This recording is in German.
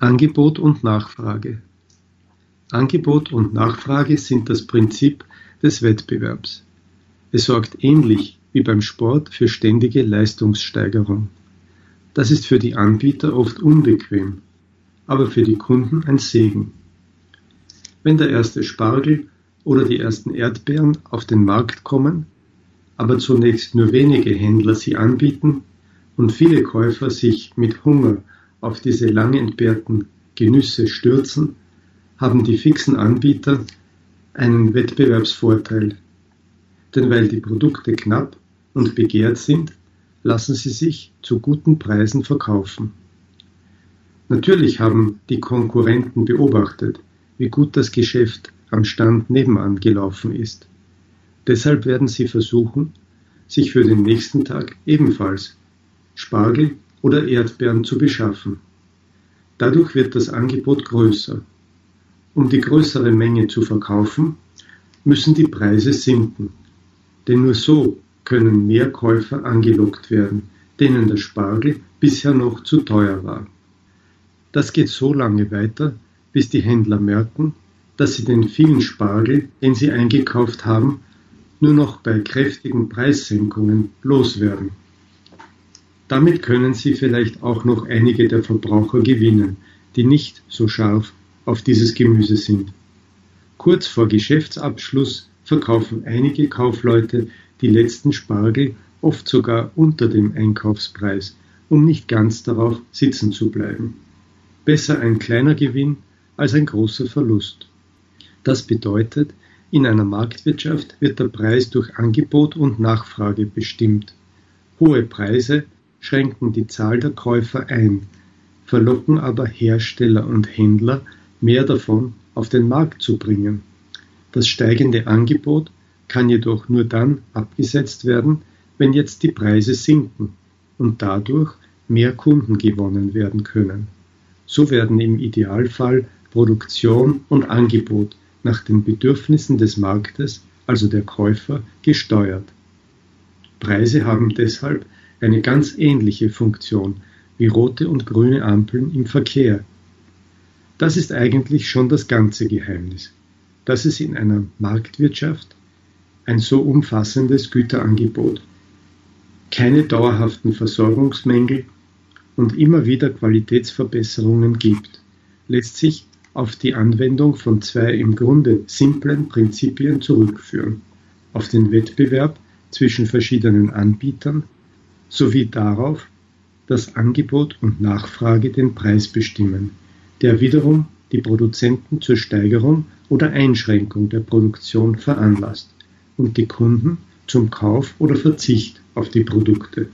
Angebot und Nachfrage Angebot und Nachfrage sind das Prinzip des Wettbewerbs. Es sorgt ähnlich wie beim Sport für ständige Leistungssteigerung. Das ist für die Anbieter oft unbequem, aber für die Kunden ein Segen. Wenn der erste Spargel oder die ersten Erdbeeren auf den Markt kommen, aber zunächst nur wenige Händler sie anbieten und viele Käufer sich mit Hunger auf diese lang entbehrten Genüsse stürzen, haben die fixen Anbieter einen Wettbewerbsvorteil. Denn weil die Produkte knapp und begehrt sind, lassen sie sich zu guten Preisen verkaufen. Natürlich haben die Konkurrenten beobachtet, wie gut das Geschäft am Stand nebenan gelaufen ist. Deshalb werden sie versuchen, sich für den nächsten Tag ebenfalls Spargel oder Erdbeeren zu beschaffen. Dadurch wird das Angebot größer. Um die größere Menge zu verkaufen, müssen die Preise sinken. Denn nur so können mehr Käufer angelockt werden, denen der Spargel bisher noch zu teuer war. Das geht so lange weiter, bis die Händler merken, dass sie den vielen Spargel, den sie eingekauft haben, nur noch bei kräftigen Preissenkungen loswerden. Damit können sie vielleicht auch noch einige der Verbraucher gewinnen, die nicht so scharf auf dieses Gemüse sind. Kurz vor Geschäftsabschluss verkaufen einige Kaufleute die letzten Spargel oft sogar unter dem Einkaufspreis, um nicht ganz darauf sitzen zu bleiben. Besser ein kleiner Gewinn als ein großer Verlust. Das bedeutet, in einer Marktwirtschaft wird der Preis durch Angebot und Nachfrage bestimmt. Hohe Preise schränken die Zahl der Käufer ein, verlocken aber Hersteller und Händler, mehr davon auf den Markt zu bringen. Das steigende Angebot kann jedoch nur dann abgesetzt werden, wenn jetzt die Preise sinken und dadurch mehr Kunden gewonnen werden können. So werden im Idealfall Produktion und Angebot nach den Bedürfnissen des Marktes, also der Käufer, gesteuert. Preise haben deshalb eine ganz ähnliche Funktion wie rote und grüne Ampeln im Verkehr. Das ist eigentlich schon das ganze Geheimnis, dass es in einer Marktwirtschaft ein so umfassendes Güterangebot, keine dauerhaften Versorgungsmängel und immer wieder Qualitätsverbesserungen gibt, lässt sich auf die Anwendung von zwei im Grunde simplen Prinzipien zurückführen, auf den Wettbewerb zwischen verschiedenen Anbietern sowie darauf, dass Angebot und Nachfrage den Preis bestimmen, der wiederum die Produzenten zur Steigerung oder Einschränkung der Produktion veranlasst und die Kunden zum Kauf oder Verzicht auf die Produkte.